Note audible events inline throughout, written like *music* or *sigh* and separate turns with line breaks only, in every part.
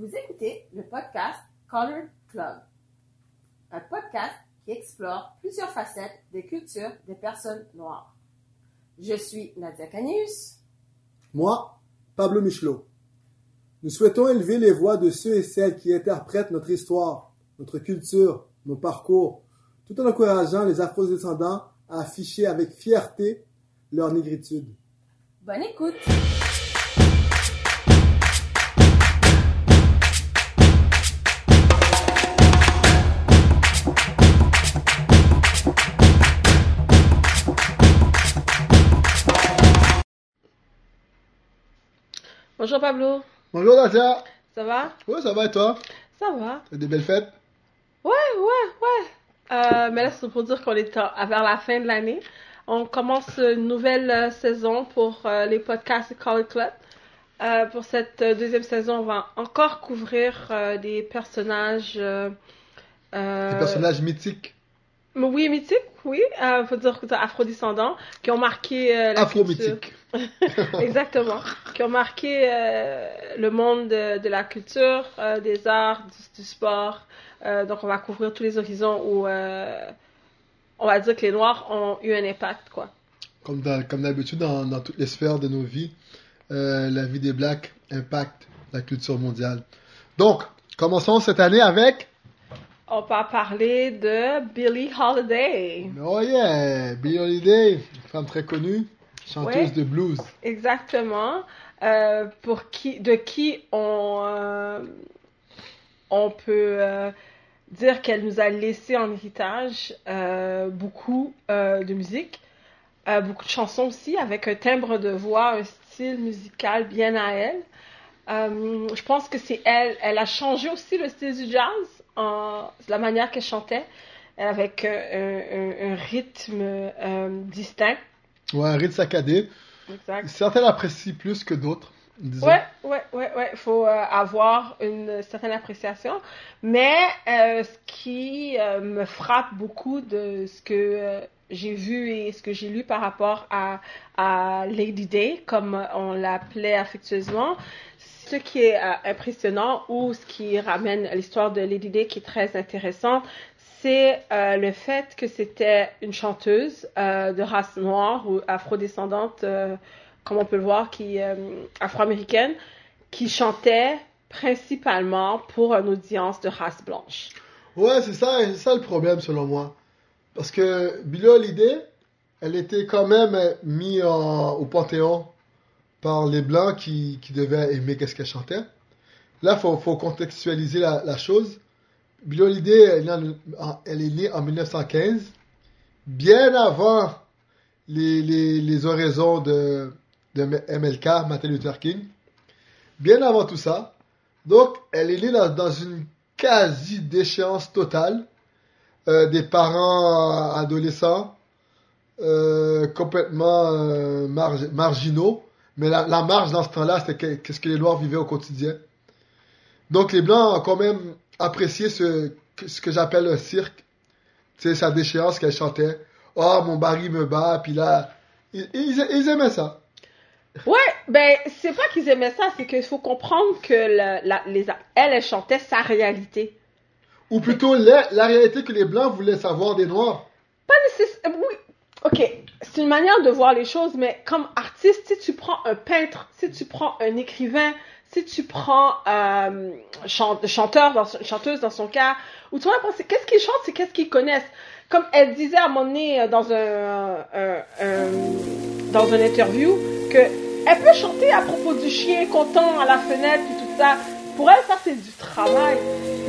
Vous écoutez le podcast Colored Club, un podcast qui explore plusieurs facettes des cultures des personnes noires. Je suis Nadia Canius.
Moi, Pablo Michelot. Nous souhaitons élever les voix de ceux et celles qui interprètent notre histoire, notre culture, nos parcours, tout en encourageant les afro-descendants à afficher avec fierté leur négritude.
Bonne écoute!
Bonjour Pablo,
Bonjour Nadia.
ça va?
Ouais, ça va et toi?
Ça va.
T'as des belles fêtes?
Ouais, ouais, ouais. Euh, mais là, c'est pour dire qu'on est à- vers la fin de l'année. On commence une nouvelle euh, saison pour euh, les podcasts Call Club. Pour cette deuxième saison, on va encore couvrir des personnages.
Des personnages mythiques.
Oui, mythiques, oui. Euh, faut dire que c'est afrodescendants qui ont marqué euh, la culture.
Afro-mythiques. *laughs*
Exactement. Qui ont marqué euh, le monde de, de la culture, euh, des arts, du, du sport. Donc, on va couvrir tous les horizons où on va dire que les Noirs ont eu un impact, quoi.
Comme d'habitude dans, dans toutes les sphères de nos vies, la vie des Blacks impacte la culture mondiale. Donc, commençons cette année avec...
On va parler de Billie Holiday.
Oh yeah, Billie Holiday, femme très connue, chanteuse de blues.
Exactement. Euh, pour qui, de qui on, euh, on peut euh, dire qu'elle nous a laissé en héritage beaucoup de musique, beaucoup de chansons aussi, avec un timbre de voix, un style musical bien à elle. Je pense que c'est elle. Elle a changé aussi le style du jazz, en, la manière qu'elle chantait, avec euh, un, un- un rythme euh, distinct.
Ouais, un rythme saccadé.
Exact.
Certains l'apprécient plus que d'autres, disons.
Ouais, ouais, ouais, ouais. Faut euh, avoir une certaine appréciation. Mais euh, ce qui euh, me frappe beaucoup de ce que j'ai vu et ce que j'ai lu par rapport à, à Lady Day, comme on l'appelait affectueusement, ce qui est impressionnant ou ce qui ramène l'histoire de Lady Day qui est très intéressante, c'est le fait que c'était une chanteuse de race noire ou afrodescendante, euh, comme on peut le voir, qui euh, afro-américaine, qui chantait principalement pour une audience de race blanche.
Ouais, c'est ça, c'est ça le problème selon moi. Parce que Billie Holiday, elle était quand même mise en- au panthéon par les Blancs qui, devaient aimer qu'est-ce qu'elle chantait. Là, faut, faut contextualiser la, chose. Billie Holiday, elle, est née en- elle est née en 1915, bien avant les, les, les oraisons de, de MLK, Martin Luther King. Bien avant tout ça. Donc, elle est née dans, une quasi déchéance totale euh, des parents adolescents euh, complètement euh, marg- marginaux. Mais la, marge dans ce temps-là, c'était que- qu'est-ce que les Noirs vivaient au quotidien. Donc les Blancs ont quand même apprécié ce, que j'appelle un cirque. Sais, sa déchéance qu'elle chantait. Oh, mon baril me bat. Puis là, ils aimaient ça.
Ouais, ben c'est pas qu'ils aimaient ça, c'est qu'il faut comprendre que la, la- les, elle, elle chantait sa réalité.
Ou plutôt la, la réalité que les Blancs voulaient savoir des Noirs.
Pas nécessairement. Oui, ok, c'est une manière de voir les choses, mais comme artiste, si tu prends un peintre, si tu prends un écrivain, si tu prends euh, chan- chanteur, dans, chanteuse dans son cas, ou tu vois, c'est qu'est-ce qu'ils chantent, c'est qu'est-ce qu'ils connaissent. Comme elle disait à un moment donné euh, dans un, un- un- dans une interview que elle peut chanter à propos du chien content à la fenêtre et tout ça. Pour elle, ça c'est du travail.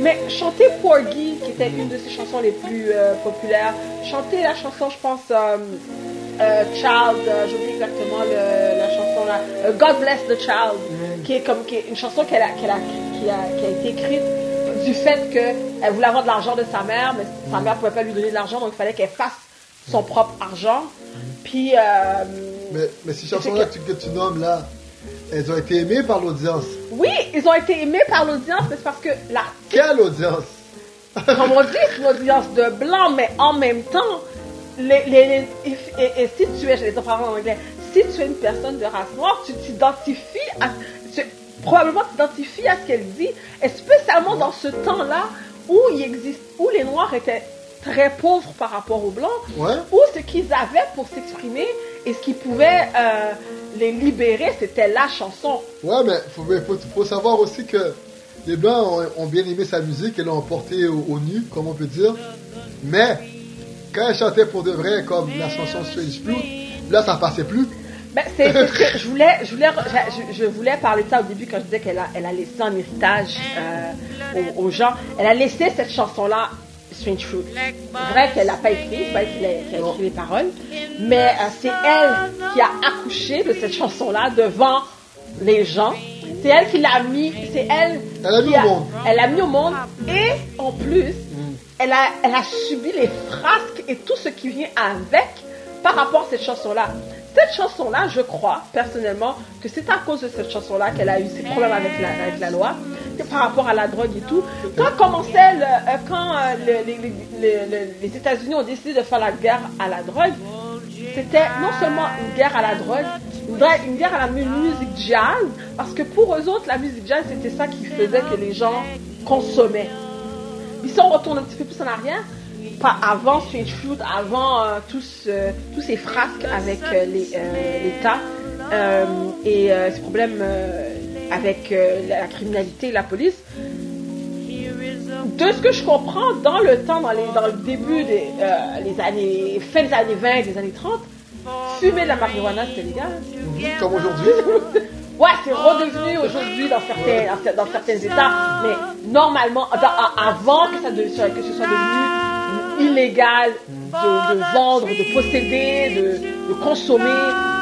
Mais chanter Porgy, qui était une de ses chansons les plus euh, populaires, chanter la chanson, je pense, euh, euh, Child, euh, j'oublie exactement le- la chanson là, God Bless the Child, qui est comme qui est une chanson qu'elle a, qu'elle a, qui a, qui a été écrite du fait qu'elle voulait avoir de l'argent de sa mère, mais sa mère pouvait pas lui donner de l'argent, donc il fallait qu'elle fasse son propre argent. Puis, euh,
Mais, mais ces chansons-là que, tu- que tu nommes là, elles ont été aimées par l'audience.
oui, ils ont été aimés par l'audience, mais c'est parce que la
Quelle audience?
Comme on dit, c'est une audience de blanc, mais en même temps, les, les, les- et, et- et si tu es, je les en anglais, si tu es une personne de race noire, tu t'identifies à. probablement s'identifie à ce qu'elle dit, et spécialement dans ce temps-là où il existe, où les Noirs étaient très pauvres par rapport aux Blancs,
Ouais.
où ce qu'ils avaient pour s'exprimer et ce qui pouvait euh, les libérer, c'était la chanson.
Ouais, mais faut, mais faut, faut savoir aussi que les Blancs ont, ont bien aimé sa musique et l'ont emporté au, au nu, comme on peut dire. Mais quand elle chantait pour de vrai, comme la chanson Strange Fruit, là ça passait plus.
Ben, c'est c'est ce que *laughs* je voulais, je voulais, je, je voulais parler de ça au début quand je disais qu'elle a, elle a laissé en héritage euh, aux, aux gens. Elle a laissé cette chanson-là, Strange Fruit. C'est vrai qu'elle l'a pas écrit, c'est pas elle qui a, qui a écrit les paroles, mais euh, c'est elle qui a accouché de cette chanson-là devant les gens. C'est elle qui l'a mis, c'est elle,
Elle a mis
qui
au monde.
Elle l'a mis au monde et en plus, elle a, elle a subi les frasques et tout ce qui vient avec par rapport à cette chanson-là. Cette chanson-là, je crois personnellement que c'est à cause de cette chanson-là qu'elle a eu ces problèmes avec la, loi, par rapport à la drogue et tout. Quand commençait euh, quand euh, le- les, États-Unis ont décidé de faire la guerre à la drogue, c'était non seulement une guerre à la drogue, une guerre- à la mu- musique jazz, parce que pour eux autres, la musique jazz, c'était ça qui faisait que les gens consommaient. Puis si on retourne un petit peu plus en arrière, pas avant Strange Fruit, avant euh, tous, euh, tous ces frasques avec euh, les, l'État et ces problèmes avec la criminalité et la police, de ce que je comprends, dans le temps, dans, les, dans le début des les années, fin des années 20, des années 30, fumer de la marijuana, c'était légal.
Comme aujourd'hui. *laughs*
Ouais, c'est redevenu aujourd'hui dans certains, dans cer- dans certains États, mais normalement, dans- avant que, ça de- que ce soit devenu illégal de, de vendre, de posséder, de, de consommer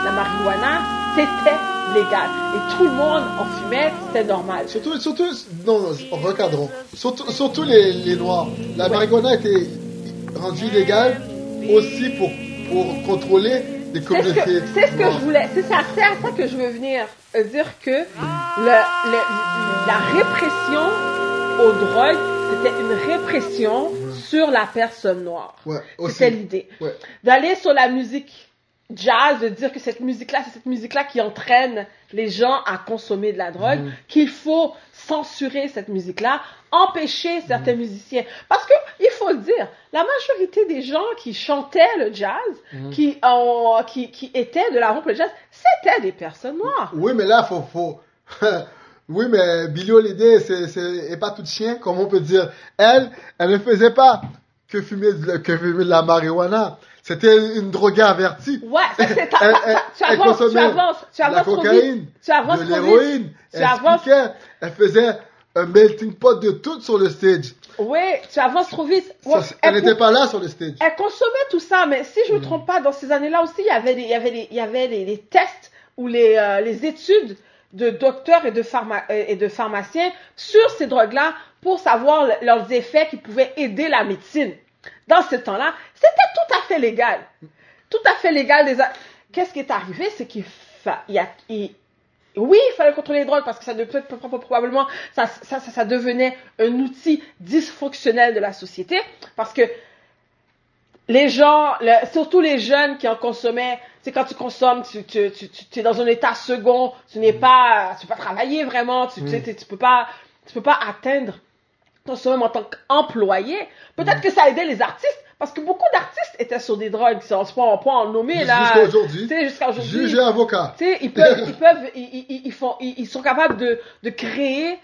la marijuana, c'était légal. Et tout le monde en fumait, c'était normal.
Surtout, surtout, non, non, recadrons. Surtout, surtout les, les Noirs. La marijuana était rendue illégale aussi pour, pour contrôler les
C'est ce
communautés.
que, c'est ce que je voulais, c'est ça, c'est à ça que je veux venir euh, dire que le, le- la répression aux drogues, c'était une répression sur la personne noire.
Ouais.
C'était l'idée.
Ouais.
D'aller sur la musique jazz, de dire que cette musique-là, c'est cette musique-là qui entraîne les gens à consommer de la drogue,
Mhm.
qu'il faut censurer cette musique-là, empêcher certains
Mhm.
musiciens. Parce que, il faut le dire, la majorité des gens qui chantaient le jazz,
Mhm.
qui, ont, qui, qui étaient de la pour le jazz, c'était des personnes noires.
Oui, mais là, faut, faut... *laughs* oui, mais Billie Holiday, c'est, c'est, est pas toute chien, comme on peut dire. Elle, elle ne faisait pas que fumer de, la- que fumer de la marijuana. C'était une droguée avertie.
Ouais, ça c'est ta-
Elle- elle-
tu avances, tu avances, tu
la
avances trop
cocaïne.
Tu avances
de l'héroïne.
Tu
Elle
avances-.
Elle faisait un melting pot de tout sur le stage.
Oui, tu avances trop vite. Ouais,
elle
elle
n'était pas là sur le stage.
Elle consommait tout ça, mais si
Mm.
je ne me trompe pas, dans ces années-là aussi, il y avait les, il y avait il y avait les, les tests ou les, euh, les études de docteurs et de, pharma- euh, et de pharmaciens sur ces drogues-là pour savoir le- leurs effets qui pouvaient aider la médecine. Dans ce temps-là, c'était tout à fait légal. Tout à fait légal. Qu'est-ce qui est arrivé, c'est qu'il fa... a... Oui, il fallait contrôler les drogues parce que ça devenait probablement ça, ça, ça devenait un outil dysfonctionnel de la société parce que les gens, le- surtout les jeunes qui en consommaient, c'est quand tu consommes, tu, tu, tu, tu es dans un état second, tu n'es pas, tu peux pas travailler vraiment, tu, tu, sais, tu peux pas, tu peux pas atteindre ton sommet en tant qu'employé. Peut-être que ça aidait les artistes, parce que beaucoup d'artistes étaient sur des drogues, on se peut on peut en nommer là.
Jusqu'à aujourd'hui.
Tu sais, jusqu'à aujourd'hui.
Avocat.
Tu sais, ils peuvent, *laughs* ils peuvent, ils, ils, ils font, ils, ils sont capables de, de créer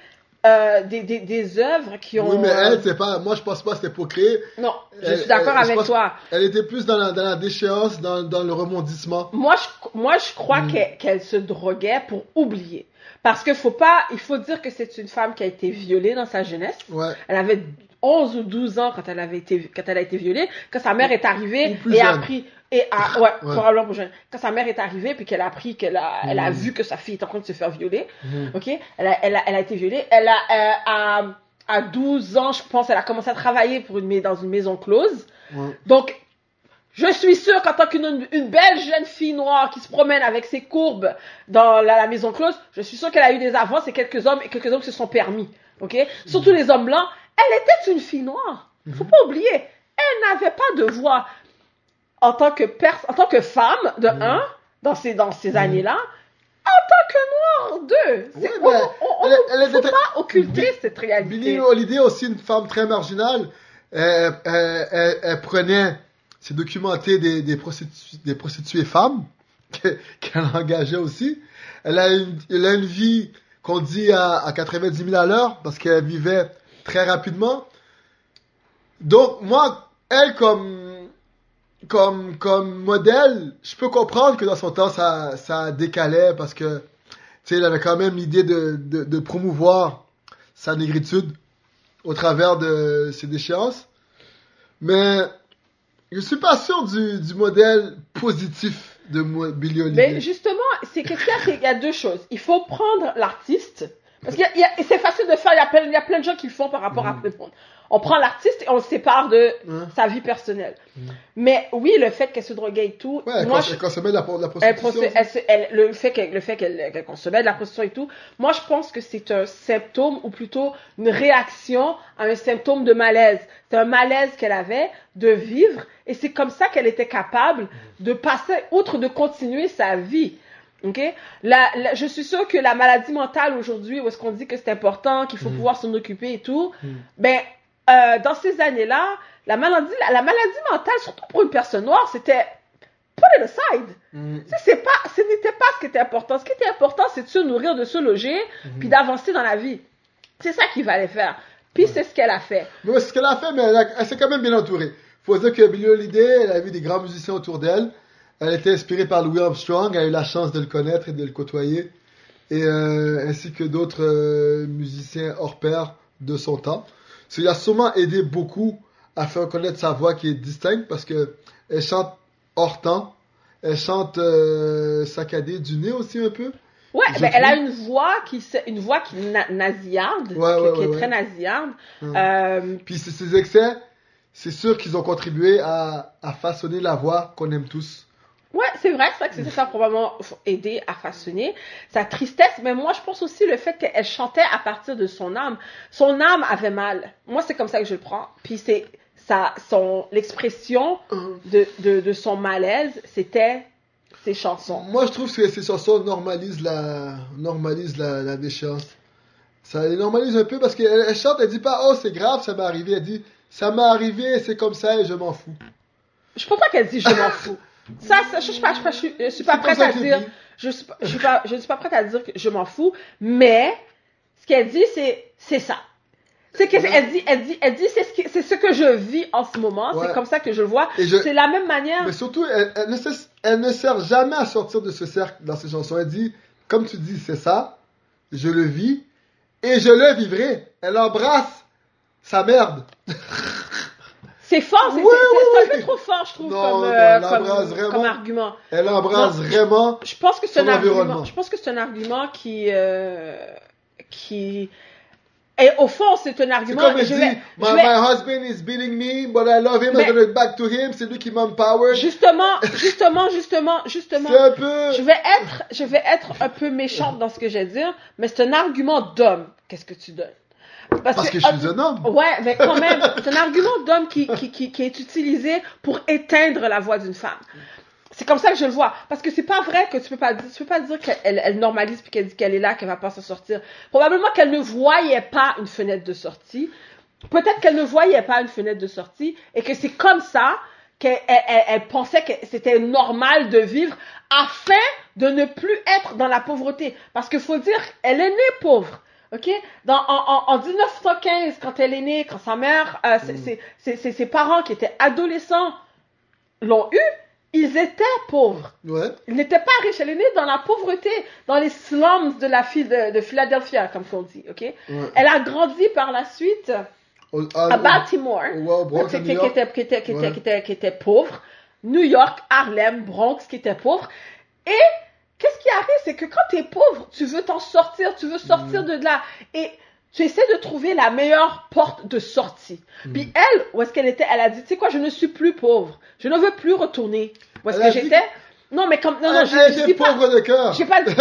euh, des, des, des œuvres qui ont.
Oui, mais
euh,
elle, c'est pas, moi je pense pas que c'était pour créer.
non, je
Elle-
suis d'accord avec toi.
Elle était plus dans la, dans la déchéance, dans, dans le remondissement.
Moi, je, moi, je crois
Mm.
qu'elle se droguait pour oublier. Parce qu'il faut pas, il faut dire que c'est une femme qui a été violée dans sa jeunesse.
Ouais.
Elle avait 11 ou 12 ans quand elle avait été, quand elle a été violée. Quand sa mère est arrivée et a appris, et a, ouais,
Ouais.
probablement plus jeune. Quand sa mère est arrivée puis qu'elle a appris qu'elle a, elle a
Mm.
vu que sa fille est en train de se faire violer.
Mhm.
Ok, elle a, elle a, elle a été violée. Elle a, euh, à, à 12 ans, je pense, elle a commencé à travailler pour une, dans une maison close.
Ouais.
Donc, je suis sûre qu'en tant qu'une une belle jeune fille noire qui se promène avec ses courbes dans la, la maison close, je suis sûre qu'elle a eu des avances et quelques hommes et quelques hommes se sont permis. Ok, surtout les hommes blancs. Elle était une fille noire. Faut pas oublier, elle n'avait pas de voix en tant que pers en tant que femme de un dans ces dans ces années-là. tant que noir, deux. C'est-
Ouais,
on
mais
on- faut
était-
pas occulter cette
Billie
réalité.
Holiday, aussi une femme très marginale, elle, elle- elle- elle prenait, c'est documenté des, des, prostitu- des prostituées femmes *laughs* que- qu'elle engageait aussi. Elle a une, elle a une vie qu'on dit à, à 90 000 à l'heure parce qu'elle vivait très rapidement. Donc, moi, elle comme, comme, comme modèle, je peux comprendre que dans son temps, ça, ça décalait parce que, tu sais, avait quand même l'idée de, de, promouvoir sa négritude au travers de ses déchéances. Mais je suis pas sûr du, du modèle positif de Billie Holiday.
Mais justement, c'est c'est qu'il y a deux choses. Il faut prendre l'artiste. Parce et c'est facile de faire, il y, a plein, il y a plein de gens qui le font par rapport à tout le monde. On prend l'artiste et on le sépare de sa vie personnelle. Mais oui, le fait qu'elle se droguait et tout,
Ouais,
moi,
quand,
je-
met de la, de la
elle,
prostitution.
elle elle- le fait qu'elle le fait qu'elle qu'elle consommait de la prostitution et tout, moi je pense que c'est un symptôme ou plutôt une réaction à un symptôme de malaise. C'est un malaise qu'elle avait de vivre et c'est comme ça qu'elle était capable de passer outre de continuer sa vie. Ok, la, la- je suis sûre que la maladie mentale aujourd'hui, où est-ce qu'on dit que c'est important, qu'il faut
Mhm.
pouvoir s'en occuper et tout,
Mhm.
ben euh, dans ces années-là, la maladie, la, la maladie mentale, surtout pour une personne noire, c'était put it aside.
Mm.
C'est pas, ce n'était pas ce qui était important. Ce qui était important, c'est de se nourrir, de se loger, puis d'avancer dans la vie. C'est ça qu'il fallait faire. Puis c'est ce qu'elle a fait.
Mais ce qu'elle a fait, mais elle, s'est quand même bien entourée. Faut dire que Billie Holiday, elle a vu des grands musiciens autour d'elle. Elle était inspirée par Louis Armstrong, elle a eu la chance de le connaître et de le côtoyer. Et euh, ainsi que d'autres euh, musiciens hors pair de son temps. Ça lui a sûrement aidé beaucoup à faire connaître sa voix qui est distincte parce que elle chante hors temps. Elle chante euh, saccadée du nez aussi un peu.
Ouais, ben, elle a une voix qui, une voix qui na- nasillarde,
Ouais,
qui,
ouais,
est très nasillarde.
Hum.
Euh,
Puis ces excès, c'est sûr qu'ils ont contribué à, à façonner la voix qu'on aime tous.
Ouais, c'est vrai, c'est vrai que c'est ça probablement aidé à façonner sa tristesse, mais moi je pense aussi le fait qu'elle chantait à partir de son âme. Son âme avait mal. Moi c'est comme ça que je le prends. Puis c'est ça, son l'expression de, de, de son malaise, c'était ses chansons.
Moi, je trouve que ces chansons normalisent la, normalisent la, la déchéance. Ça les normalise un peu parce qu'elle elle chante, elle dit pas, oh, c'est grave, ça m'est arrivé. Elle dit, ça m'est arrivé, c'est comme ça et je m'en fous.
Je pense pas qu'elle dit je m'en *laughs* fous. Ça, ça, je, suis pas, je, suis pas- je suis- prête à dire, je suis pas, je suis pas, je ne suis pas prête à dire que je m'en fous, mais ce qu'elle dit, c'est, c'est ça. C'est qu'elle elle dit, elle dit, elle dit, c'est ce, qui- c'est ce que je vis en ce moment,
Ouais.
c'est comme ça que je le vois.
Je-
C'est la même manière.
Mais surtout, elle, elle ne sert, elle ne sert jamais à sortir de ce cercle dans ses chansons. Elle dit, comme tu dis, c'est ça, je le vis et je le vivrai. Elle embrasse sa merde. *laughs*
C'est fort, c'est
Oui, oui,
un peu trop fort, je trouve,
Non,
comme,
non,
euh,
elle
comme,
vraiment.
comme argument.
Elle embrasse
Non,
vraiment.
Je pense que c'est un argument. Je pense que c'est un argument qui, euh, qui, et au fond, c'est un
C'est
argument.
comme
je
dit,
vais-
my,
je vais-
my husband is beating me, but I love him,
Mais-
I'm gonna back to him, c'est lui qui m'empower.
Justement, justement, justement, justement.
C'est un peu...
Je vais être, je vais être un peu méchante dans ce que je vais dire, mais c'est un argument d'homme. Qu'est-ce que tu donnes?
Parce que je suis un homme.
Ouais, mais quand *laughs* même, c'est un argument d'homme qui, qui, qui, qui est utilisé pour éteindre la voix d'une femme. C'est comme ça que je le vois. Parce que c'est pas vrai que tu peux pas tu peux pas dire qu'elle elle normalise puis qu'elle dit qu'elle est là, qu'elle va pas s'en sortir. Probablement qu'elle ne voyait pas une fenêtre de sortie. Peut-être qu'elle ne voyait pas une fenêtre de sortie et que c'est comme ça qu'elle elle, elle- elle pensait que c'était normal de vivre afin de ne plus être dans la pauvreté. Parce qu'il faut dire, elle est née pauvre. OK? Dans, en, en, en 1915, quand elle est née, quand sa mère, euh, ses- ses- parents qui étaient adolescents l'ont eu, ils étaient pauvres.
Ouais.
Ils n'étaient pas riches. Elle est née dans la pauvreté, dans les slums de la ville de, de Philadelphia, comme on dit. OK?
ouais.
Elle a grandi par la suite
Au,
à
à,
Baltimore, qui était pauvre. New York, Harlem, Bronx, qui était pauvre. Et qu'est-ce qui arrive, c'est que quand tu es pauvre, tu veux t'en sortir, tu veux sortir
Mm.
de là. Et tu essaies de trouver la meilleure porte de sortie.
Mm.
Puis elle, où est-ce qu'elle était, elle a dit, tu sais quoi, je ne suis plus pauvre. Je ne veux plus retourner. Où est-ce que j'étais? Non, mais comme, non, non,
Elle,
je,
elle était
pas,
pauvre de cœur.
j'ai pas *laughs* oui,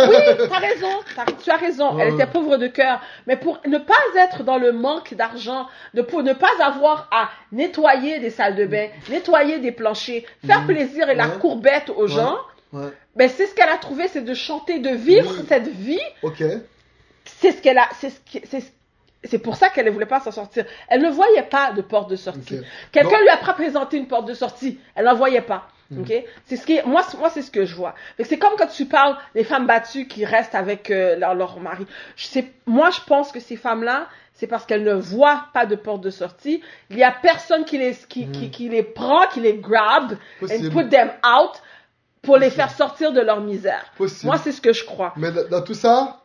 t'as raison, t'as- tu as raison, elle était pauvre de cœur. Mais pour ne pas être dans le manque d'argent, pour ne pas avoir à nettoyer des salles de bain, nettoyer des planchers, faire plaisir et la courbette aux gens,
Ouais.
Ben, c'est ce qu'elle a trouvé, c'est de chanter, de vivre
Oui.
cette vie.
Ok.
C'est ce qu'elle a, c'est ce qui- c'est, c'est pour ça qu'elle ne voulait pas s'en sortir. Elle ne voyait pas de porte de sortie.
Ok.
Quelqu'un lui a pas présenté une porte de sortie. Elle n'en voyait pas. Ok? C'est ce qui, moi, c'est- moi, c'est ce que je vois. C'est comme quand tu parles des femmes battues qui restent avec euh, leur, leur mari. Je sais, moi, je pense que ces femmes-là, c'est parce qu'elles ne voient pas de porte de sortie. Il y a personne qui les, qui, qui,
Mhm.
qui les prend, qui les grab and put them out pour les faire sortir de leur misère.
Possible.
Moi, c'est ce que je crois.
Mais dans, tout ça,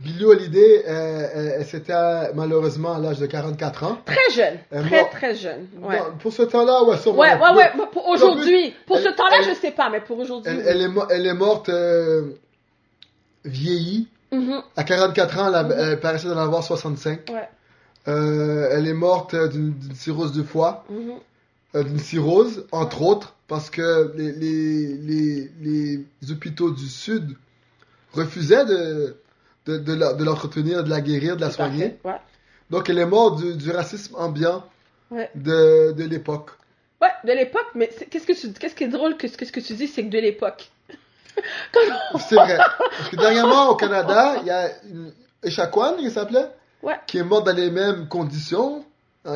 Billie Holiday, euh, elle, elle s'était malheureusement à l'âge de 44 ans.
Très jeune,
Elle
très très jeune. Ouais.
Pour ce temps-là, ouais, sûrement.
Ouais, ouais, ouais, pour aujourd'hui. Pour ce temps-là, je sais pas, mais pour aujourd'hui.
Elle,
oui.
elle est, mo- elle est morte euh, vieillie.
Mhm,
À 44 ans, elle, paraissait d'en avoir 65.
Ouais.
Euh, elle est morte euh, d'une cirrhose de foie,
mhm.
euh, d'une cirrhose, entre autres, parce que les, les, les, les hôpitaux du Sud refusaient de, de, de l'entretenir, de la guérir, de la soigner.
Ouais.
Donc elle est morte du, du racisme ambiant
Ouais.
de, de l'époque.
Ouais, de l'époque, mais qu'est-ce que tu, qu'est-ce qui est drôle que qu'est-ce que tu dis, c'est que de l'époque? *laughs*
C'est vrai. Parce que dernièrement, au Canada, il y a une Echaquan, il s'appelait,
Ouais.
qui est morte dans les mêmes conditions, euh,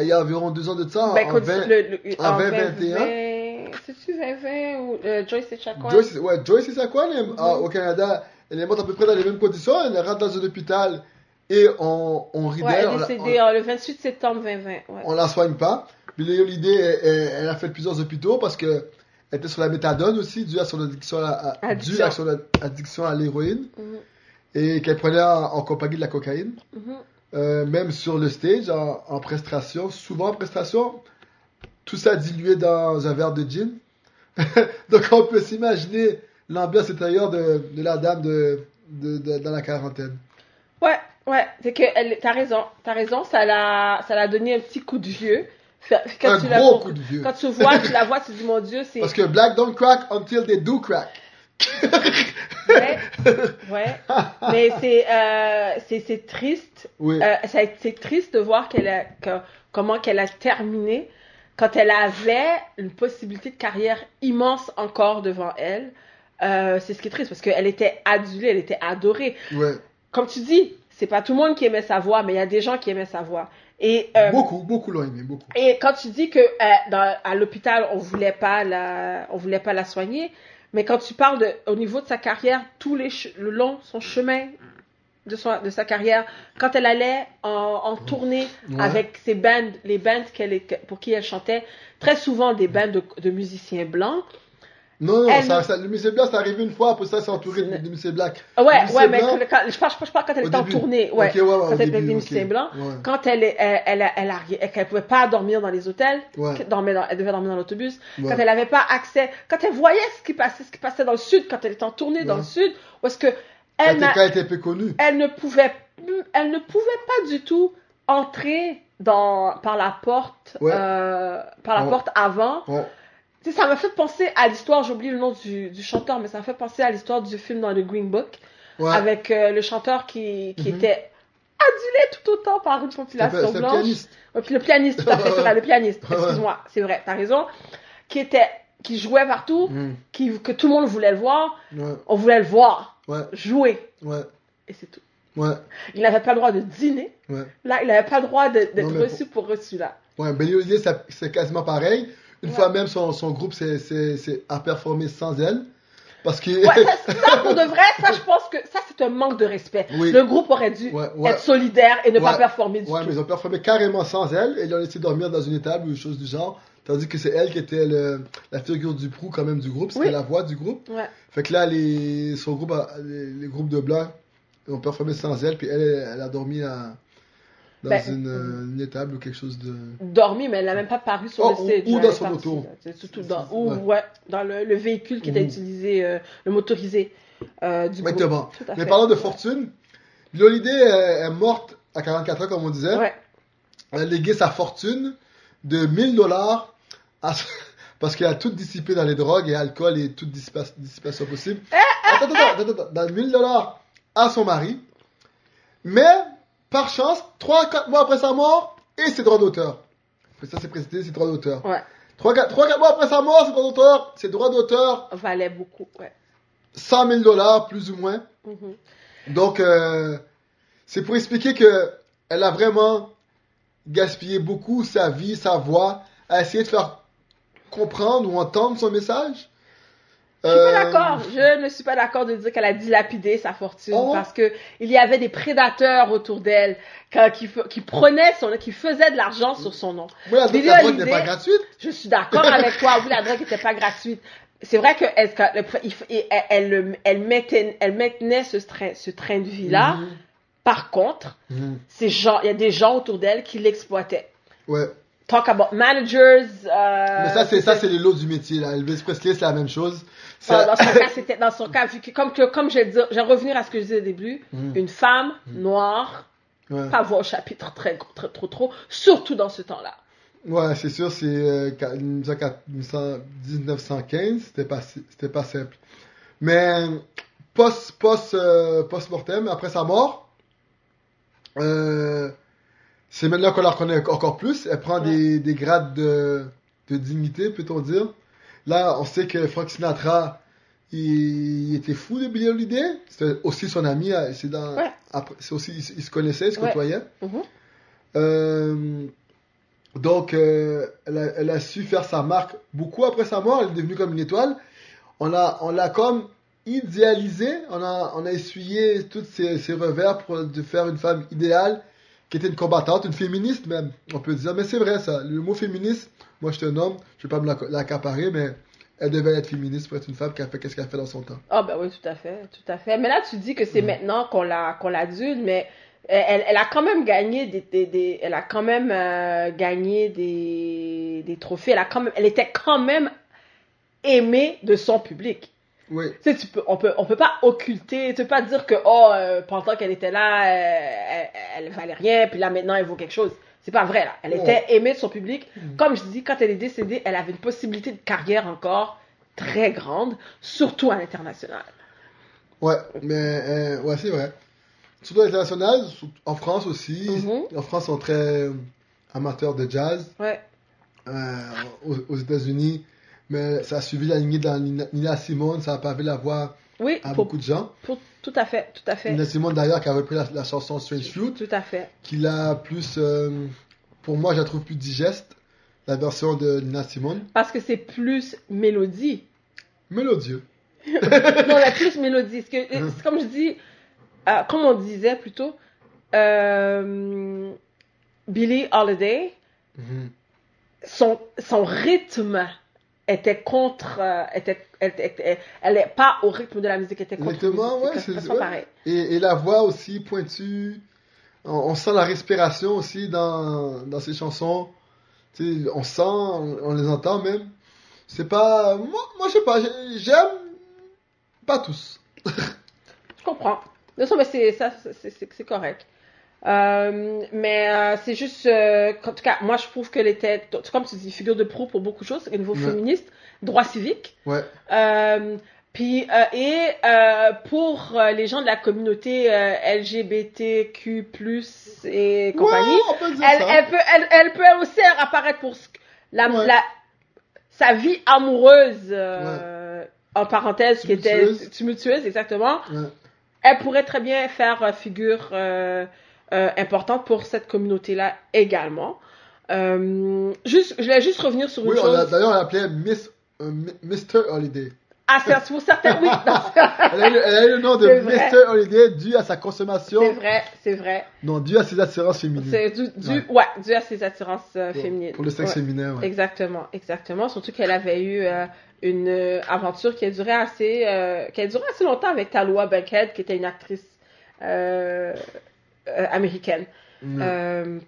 il y a environ deux ans de ça,
Ben,
en
écoute,
20
le, le-
en
en
2021.
2020, C'est-tu 2020 ou euh, Joyce et Chacun?
Joyce, ouais, Joyce Echaquan, est-
Mhm.
ah, au Canada, elle est morte à peu près dans les mêmes conditions, elle rentre dans un hôpital et on, on rit
Ouais,
d'elle,
elle est décédée le 28 septembre 2020. Ouais.
on, la soigne pas. Billie Holiday, elle, elle- a fait plusieurs hôpitaux parce que elle était sur la méthadone aussi, dû à son addiction à, à-
Addiction.
à son ad- addiction à l'héroïne.
Mhm,
et qu'elle prenait en, en compagnie de la cocaïne,
mhm.
Euh, même sur le stage, en, en prestation, souvent en prestation, tout ça dilué dans un verre de gin. *laughs* Donc on peut s'imaginer l'ambiance intérieure de, de la dame de, de- de- dans la quarantaine.
Ouais, ouais, c'est que elle, t'as raison, t'as raison, ça l'a, ça l'a donné un petit coup de vieux. Quand
un
tu
gros coup de vieux.
Quand tu vois, tu la vois, tu dis mon Dieu, c'est
Parce que black don't crack until they do crack.
Ouais, ouais. Mais c'est, euh, c'est, triste.
Oui.
Euh, c'est triste de voir qu'elle a, que- comment qu'elle a terminé quand elle avait une possibilité de carrière immense encore devant elle. Euh, c'est ce qui est triste parce qu'elle était adulée, elle était adorée.
ouais.
Comme tu dis, c'est pas tout le monde qui aimait sa voix, mais il y a des gens qui aimaient sa voix. Et euh,
Beaucoup, beaucoup l'ont aimé, beaucoup.
et quand tu dis que euh, dans- à l'hôpital on voulait pas la, on voulait pas la soigner, mais quand tu parles de, au niveau de sa carrière, les ch- le long son chemin de son, de sa carrière, quand elle allait en, en tournée
Ouais.
avec ses bands, les bands qu'elle pour qui elle chantait, très souvent des bands de, de musiciens blancs.
Non, non,
Elle
ça, ça- le musée blanc, c'est arrivé une fois, après ça, c'est entouré de,
C'est-
de musée black.
Ouais,
Le
ouais, mais
blanc,
que- quand- je, parle, je parle quand elle était en tournée, ouais.
Ok, ouais, ouais,
quand elle était
ok.
musiciens blancs,
Ouais.
quand elle, elle, elle, elle, elle, elle, pouvait pas dormir dans les hôtels,
Ouais.
dans- elle devait dormir dans l'autobus,
Ouais.
quand elle n'avait pas accès, quand elle voyait ce qui passait, ce qui passait dans le sud, quand elle était en tournée dans le sud, où est-ce que elle,
quand elle était peu connue.
elle ne pouvait, elle ne pouvait pas du tout entrer dans par la porte, euh, par la porte avant. Sais, ça m'a fait penser à l'histoire, j'ai oublié le nom du, du chanteur, mais ça m'a fait penser à l'histoire du film dans le Green Book,
Ouais.
avec euh, le chanteur qui, qui
Mhm.
était adulé tout autant par une population blanche.
pianiste.
Ouais, puis le pianiste, tout à fait, *laughs* vrai, le pianiste, excuse-moi, c'est vrai, t'as raison. Qui était, qui jouait partout,
Mm.
qui, que tout le monde voulait le voir,
Ouais,
on voulait le voir
ouais,
jouer,
ouais,
et c'est tout.
ouais,
Il n'avait pas le droit de dîner,
ouais.
là, il n'avait pas le droit d'être reçu pour reçu là.
Ouais, ça- c'est quasiment pareil. Une
Ouais.
fois même, son, son groupe c'est, c'est, c'est a performé sans elle. Parce que.
Ouais, ça, *laughs* ça, pour de vrai, ça, je pense que ça, c'est un manque de respect.
Oui.
Le groupe aurait dû
Ouais, ouais.
être solidaire et ne pas performer du
Ouais,
tout.
mais ils ont performé carrément sans elle et ils ont laissé dormir dans une étable ou une chose du genre. Tandis que c'est elle qui était le- la figure du proue quand même du groupe, c'était
Oui.
la voix du groupe. Fait que là, les, son groupe, les groupes de blancs ont performé sans elle, puis elle, elle a dormi à- dans
Ben,
une, euh, une étable ou quelque chose de.
Dormi, mais elle n'a même pas paru sur
Oh,
le
ou-
stage.
ou dans son
partie,
auto.
surtout dans, ou,
ouais.
ouais, dans le, le véhicule qui était utilisé, euh, le motorisé euh, du.
Exactement.
À
Mais parlant de fortune, euh, est morte à 44 ans, comme on disait.
Ouais.
Elle a légué sa fortune de 1000 dollars *laughs* parce qu'elle a tout dissipé dans les drogues et alcool et toute dissipa- dissipation possible. Attends, attends, attends, attends, dans 1000 dollars à son mari. Mais, par chance, 3-4 mois après sa mort, et ses droits d'auteur. Ça, c'est précisé, ses droits d'auteur.
Ouais.
3-4 mois après sa mort, ses droits d'auteur, ses droits d'auteur
Valait beaucoup, ouais.
100 000 dollars, plus ou moins.
Mhm.
Donc, euh, c'est pour expliquer que elle a vraiment gaspillé beaucoup sa vie, sa voix, à essayer de faire comprendre ou entendre son message.
Je suis
Euh,
pas d'accord. Je ne suis pas d'accord de dire qu'elle a dilapidé sa fortune
Oh.
parce que il y avait des prédateurs autour d'elle qui, prenaient son, qui faisaient de l'argent sur son nom.
Moi, la, la drogue n'est
Holiday-
pas gratuite.
Je suis d'accord avec toi. Oui, la drogue n'était pas gratuite. C'est vrai que elle, elle, elle, le- elle maintenait, elle maintenait ce train, ce train de vie là.
Mhm.
Par contre,
Mhm.
ces gens, il y a des gens autour d'elle qui l'exploitaient.
Ouais.
Talk about managers. euh,
Mais ça, c'est ça, c'est les lots du métier. Là. Elvis Presley, c'est la même chose.
Dans son *laughs* cas, c'était dans son cas, vu que, comme, que, comme je dire, je vais revenir à ce que je disais au début,
Mhm.
une femme noire,
Ouais.
pas voir au chapitre très, très, trop, trop, surtout dans ce temps-là.
Ouais, c'est sûr, c'est euh, qua- 1900 1915, c'était pas, c'était pas simple. Mais post, post, euh, post-mortem, après sa mort, euh, c'est maintenant qu'on la reconnaît encore plus. Elle prend
Ouais.
des, des grades de, de dignité, peut-on dire. Là, on sait que Frank Sinatra, il, il était fou de Billie Holiday. C'était aussi son ami. euh, C'est dans,
Ouais.
après, c'est aussi, ils, ils se connaissaient, ils se
Ouais.
côtoyaient.
Mhm.
Euh, donc, euh, elle, a, elle a su faire sa marque beaucoup après sa mort. Elle est devenue comme une étoile. On l'a, on l'a comme idéalisée. On a, on a essuyé tous ses, ses revers pour de faire une femme idéale, qui était une combattante, une féministe même, on peut dire. Mais c'est vrai ça. Le mot féministe, moi je te nomme, je vais pas me l'acc- l'accaparer, mais elle devait être féministe pour être une femme qui a fait qu'est-ce qu'elle a fait dans son temps.
Ah ben oui, tout à fait, tout à fait. Mais là, tu dis que c'est
Mhm.
maintenant qu'on l'a qu'on l'adulte, mais elle, elle a quand même gagné des, des, des- elle a quand même euh, gagné des, des trophées. Elle a quand même, elle était quand même aimée de son public.
Oui.
Tu sais, tu peux, on peut, on peut pas occulter, tu peux pas dire que oh euh, pendant qu'elle était là, euh, elle, elle valait rien, puis là maintenant elle vaut quelque chose. C'est pas vrai là. Elle était aimée de son public.
Mhm.
Comme je dis, quand elle est décédée, elle avait une possibilité de carrière encore très grande, surtout à l'international.
Ouais, mais euh, ouais, c'est vrai. Surtout à l'international, en France aussi.
Mhm.
En France, ils sont très amateurs de jazz.
Ouais.
Aux, aux États-Unis, mais ça a suivi la lignée de la Nina, Simone, ça a pavé la voie
Oui,
à
pour,
beaucoup de gens.
pour- tout à fait, tout à fait.
Nina Simone d'ailleurs qui a repris la, la chanson Strange Fruit,
Tout à fait.
qui l'a plus, euh, pour moi, je la trouve plus digeste, la version de Nina Simone.
Parce que c'est plus mélodie.
Mélodieux. *laughs*
non, la plus *laughs* mélodie. Que-
Mhm.
c'est comme je dis, euh, comme on disait plutôt, euh, Billie Holiday,
Mhm.
son, son rythme était contre, euh, était, elle, elle, elle est pas au rythme de la musique, elle était contre.
Exactement, ouais, c'est
pas
ouais. Et, et la voix aussi pointue. On, on sent la respiration aussi dans, dans ces chansons. Tu sais, on sent, on, on les entend même. C'est pas. Moi, moi je sais pas, j'ai- j'aime. Pas tous. *laughs*
Je comprends. Non, mais c'est ça, c'est- c'est c'est correct. Euh, mais euh, c'est juste, euh, en tout cas, moi je trouve qu'elle était, t- comme tu dis, figure de proue pour beaucoup de choses, au niveau
Ouais.
féministe, droit civique.
Ouais.
Euh, puis, et pour les gens de la communauté LGBTQ+, et compagnie,
Ouais, on peut dire
elle,
ça.
elle peut, elle, elle peut aussi apparaître pour que- la, la, sa vie amoureuse, en parenthèse, qui était
Tumultueuse.
exactement. Elle pourrait très bien faire figure euh, importante pour cette communauté-là également. Euh, juste, je voulais juste revenir sur une
Oui,
chose.
d'ailleurs, on l'appelait Miss, euh, Mr. Holiday.
Ah, c'est pour certains, oui. *laughs*
Elle a, eu- elle a eu le nom de. Mr. Holiday dû à sa consommation.
c'est vrai, c'est vrai.
Non, dû à ses attirances féminines.
C'est dû, dû-
Ouais.
ouais, dû à ses attirances euh,
Pour-
féminines.
Pour le sexe
Ouais.
féminin, ouais.
Exactement, exactement. Surtout qu'elle avait eu euh, une euh, aventure qui a duré assez, qui a duré assez longtemps avec Talua Bankhead, qui était une actrice américaine.
Mm.
Euh,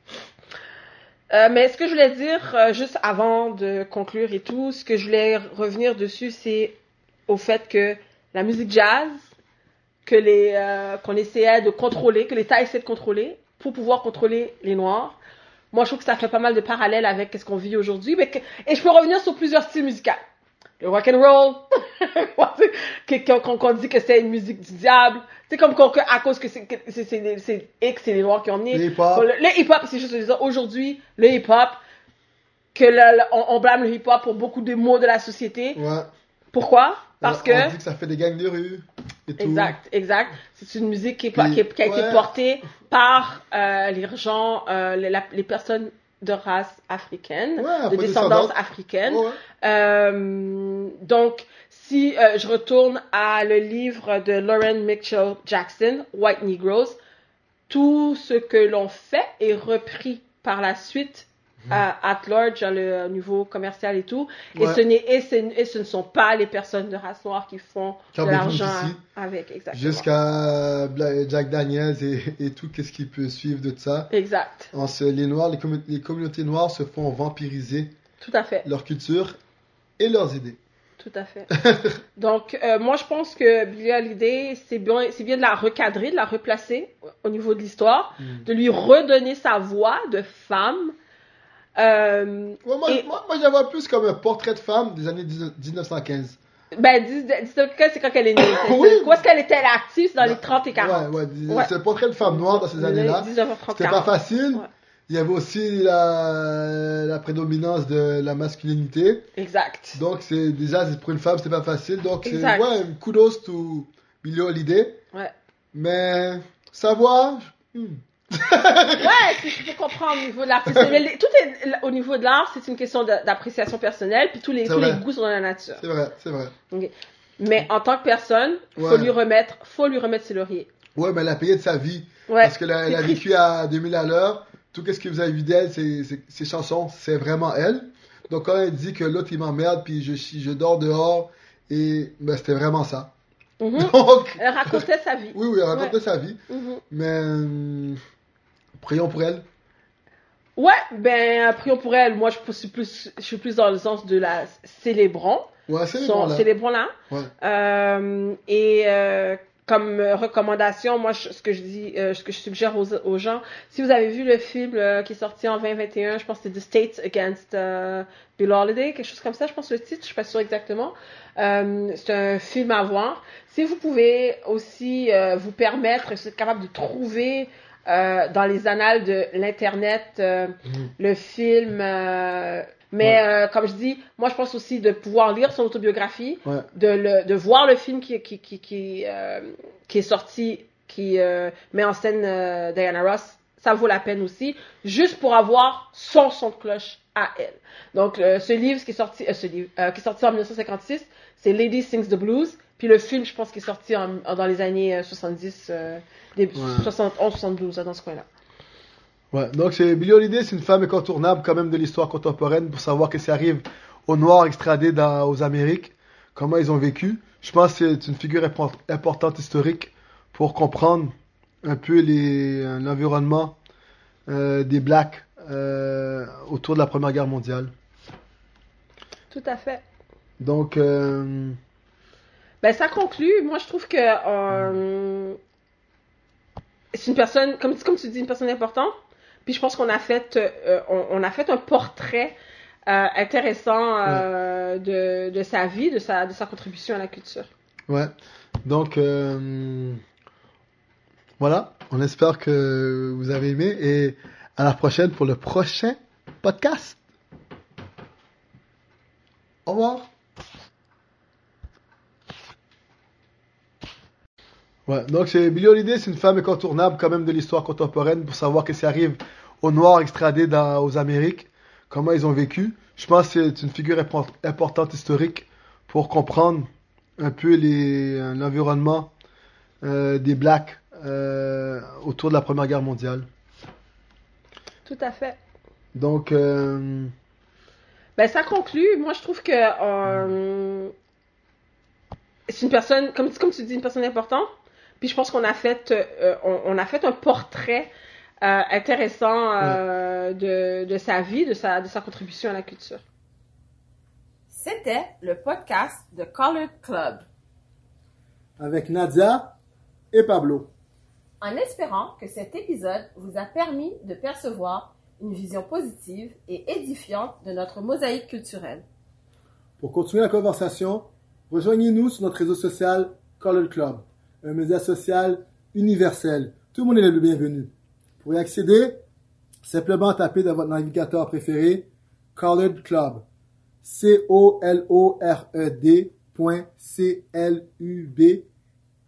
euh, mais ce que je voulais dire, euh, juste avant de conclure et tout, ce que je voulais revenir dessus, c'est au fait que la musique jazz, que les euh, qu'on essayait de contrôler, que l'État essaie de contrôler pour pouvoir contrôler les Noirs. Moi, je trouve que ça fait pas mal de parallèles avec ce qu'on vit aujourd'hui. Mais que- et je peux revenir sur plusieurs styles musicaux. Le rock and roll, qu'on dit que c'est une musique du diable. C'est comme à cause que c'est et que c'est les Noirs qui ont amené. Le, le hip-hop, c'est juste aujourd'hui, le hip-hop, que le- le- on, on blâme le hip-hop pour beaucoup de maux de la société.
Ouais.
Pourquoi? Parce
on,
que.
On dit que ça fait des gangs de rue et tout.
Exact, exact. C'est une musique qui, est,
Puis,
qui, est- qui a été portée par euh, les gens, euh, les, la- les personnes de race africaine,
Ouais,
de descendance africaine.
Ouais.
Euh, donc, si euh, je retourne à le livre de Lauren Mitchell Jackson, White Negroes, tout ce que l'on fait est repris par la suite à at large, à le au niveau commercial et tout. Et,
Ouais.
ce n'est, et, ce, et ce ne sont pas les personnes de race noire qui font de l'argent avec. Exactement.
Jusqu'à Jack Daniels et, et tout, qu'est-ce qui peut suivre de ça?
Exact.
En se- les, noirs, les, commu- les communautés noires se font vampiriser
Tout à fait.
leur culture et leurs idées.
Tout à fait. *laughs* Donc, euh, moi, je pense que Billie Holiday, c'est bien, c'est bien de la recadrer, de la replacer au niveau de l'histoire,
Mm.
de lui redonner sa voix de femme. Euh,
Ouais, moi,
Et-
moi, moi, je la vois plus comme un portrait de femme des années 19- 1915.
ben, dis- dis- c'est quand elle est née. *laughs*
Oui.
Où est-ce qu'elle était active? C'est dans les 30 et 40.
Ouais, ouais,
Ouais.
c'est un portrait de femme noire dans ces années-là.
1930
C'était pas
40.
facile.
Ouais.
Il y avait aussi la, la prédominance de la masculinité.
Exact.
Donc, c'est déjà, pour une femme, c'était pas facile. Donc, c'est, ouais, kudos to Billie Holiday.
Ouais.
Mais, savoir, hmm,
Ouais, c'est- je peux comprendre au niveau de *laughs* les- Tout est au niveau de l'art, c'est une question de- d'appréciation personnelle, puis tous les,
C'est
tous les goûts sont dans la nature.
c'est vrai, c'est vrai.
Mais en tant que personne, faut
Ouais.
lui remettre, faut lui remettre ses lauriers.
Ouais, mais elle a payé de sa vie.
Ouais.
Parce qu'elle a, elle a vécu à 2000 à l'heure. Tout ce que vous avez vu d'elle, ses chansons, c'est vraiment elle. Donc, quand elle dit que l'autre, il m'emmerde, puis je, chie- je dors dehors, et ben, c'était vraiment ça.
Mhm. *laughs*
Donc,
Elle racontait sa vie.
oui, oui, elle racontait sa vie.
Mhm.
Mais, hum, prions pour elle?
Ouais, ben, prions pour elle. Moi, je suis plus, je suis plus dans le sens de la célébrons.
Ouais, c'est
Son-
bon, là.
Célébrons-la.
Ouais.
Euh, et euh, comme recommandation, moi, je- ce que je dis, euh, ce que je suggère aux, aux gens, si vous avez vu le film qui est sorti en 2021, je pense que c'est The States Against Bill Holiday, quelque chose comme ça, je pense le titre, je suis pas sûre exactement. C'est un film à voir. Si vous pouvez aussi vous permettre, si vous êtes capable de trouver euh, dans les annales de l'internet euh,
Mhm.
le film. euh, mais comme je dis, moi je pense aussi de pouvoir lire son autobiographie,
Ouais.
de, le, de voir le film qui, qui, qui, qui, qui est sorti, qui met en scène Diana Ross. Ça vaut la peine aussi, juste pour avoir son son de cloche à elle. Donc ce livre qui est sorti, ce livre, qui est sorti en 1956, c'est Lady Sings the Blues. Puis le film, je pense, qui est sorti en- en- dans les années euh, 70, euh, début-
Ouais.
71, 72, là, dans ce coin-là.
Ouais, donc c'est Billie Holiday, c'est une femme incontournable quand même de l'histoire contemporaine pour savoir qu'est-ce qui arrive aux Noirs extradés dans, aux Amériques, comment ils ont vécu. Je pense que c'est une figure import- importante historique pour comprendre un peu euh, l'environnement euh, des Blacks euh, autour de la Première Guerre mondiale.
Tout à fait.
Donc, euh,
Ben, ça conclut. Moi, je trouve que euh, c'est une personne, comme, comme tu dis, une personne importante. Puis je pense qu'on a fait, euh, on, on a fait un portrait euh, intéressant de, de sa vie, de sa, de sa contribution à la culture.
ouais. Donc, voilà. On espère que vous avez aimé et à la prochaine pour le prochain podcast. Au revoir. Ouais, donc c'est Billie Holiday, c'est une femme incontournable quand même de l'histoire contemporaine pour savoir qu'est-ce qui arrive aux Noirs extradés dans, aux Amériques, comment ils ont vécu. Je pense que c'est une figure import- importante historique pour comprendre un peu l'environnement euh, des Blacks euh, autour de la Première Guerre mondiale.
Tout à fait.
Donc, euh,
Ben, ça conclut. Moi, je trouve que euh, c'est une personne, comme, comme tu dis, une personne importante. Puis je pense qu'on a fait, euh, on, on a fait un portrait euh, intéressant euh, de, de sa vie, de sa, de sa contribution à la culture.
C'était le podcast de Colored Club.
avec Nadia et Pablo.
En espérant que cet épisode vous a permis de percevoir une vision positive et édifiante de notre mosaïque culturelle.
Pour continuer la conversation, rejoignez-nous sur notre réseau social Colored Club, un média social universel. Tout le monde est le bienvenu. Pour y accéder, simplement tapez dans votre navigateur préféré Colored Club. C-O-L-O-R-E-D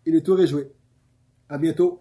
et le tour est joué. À bientôt.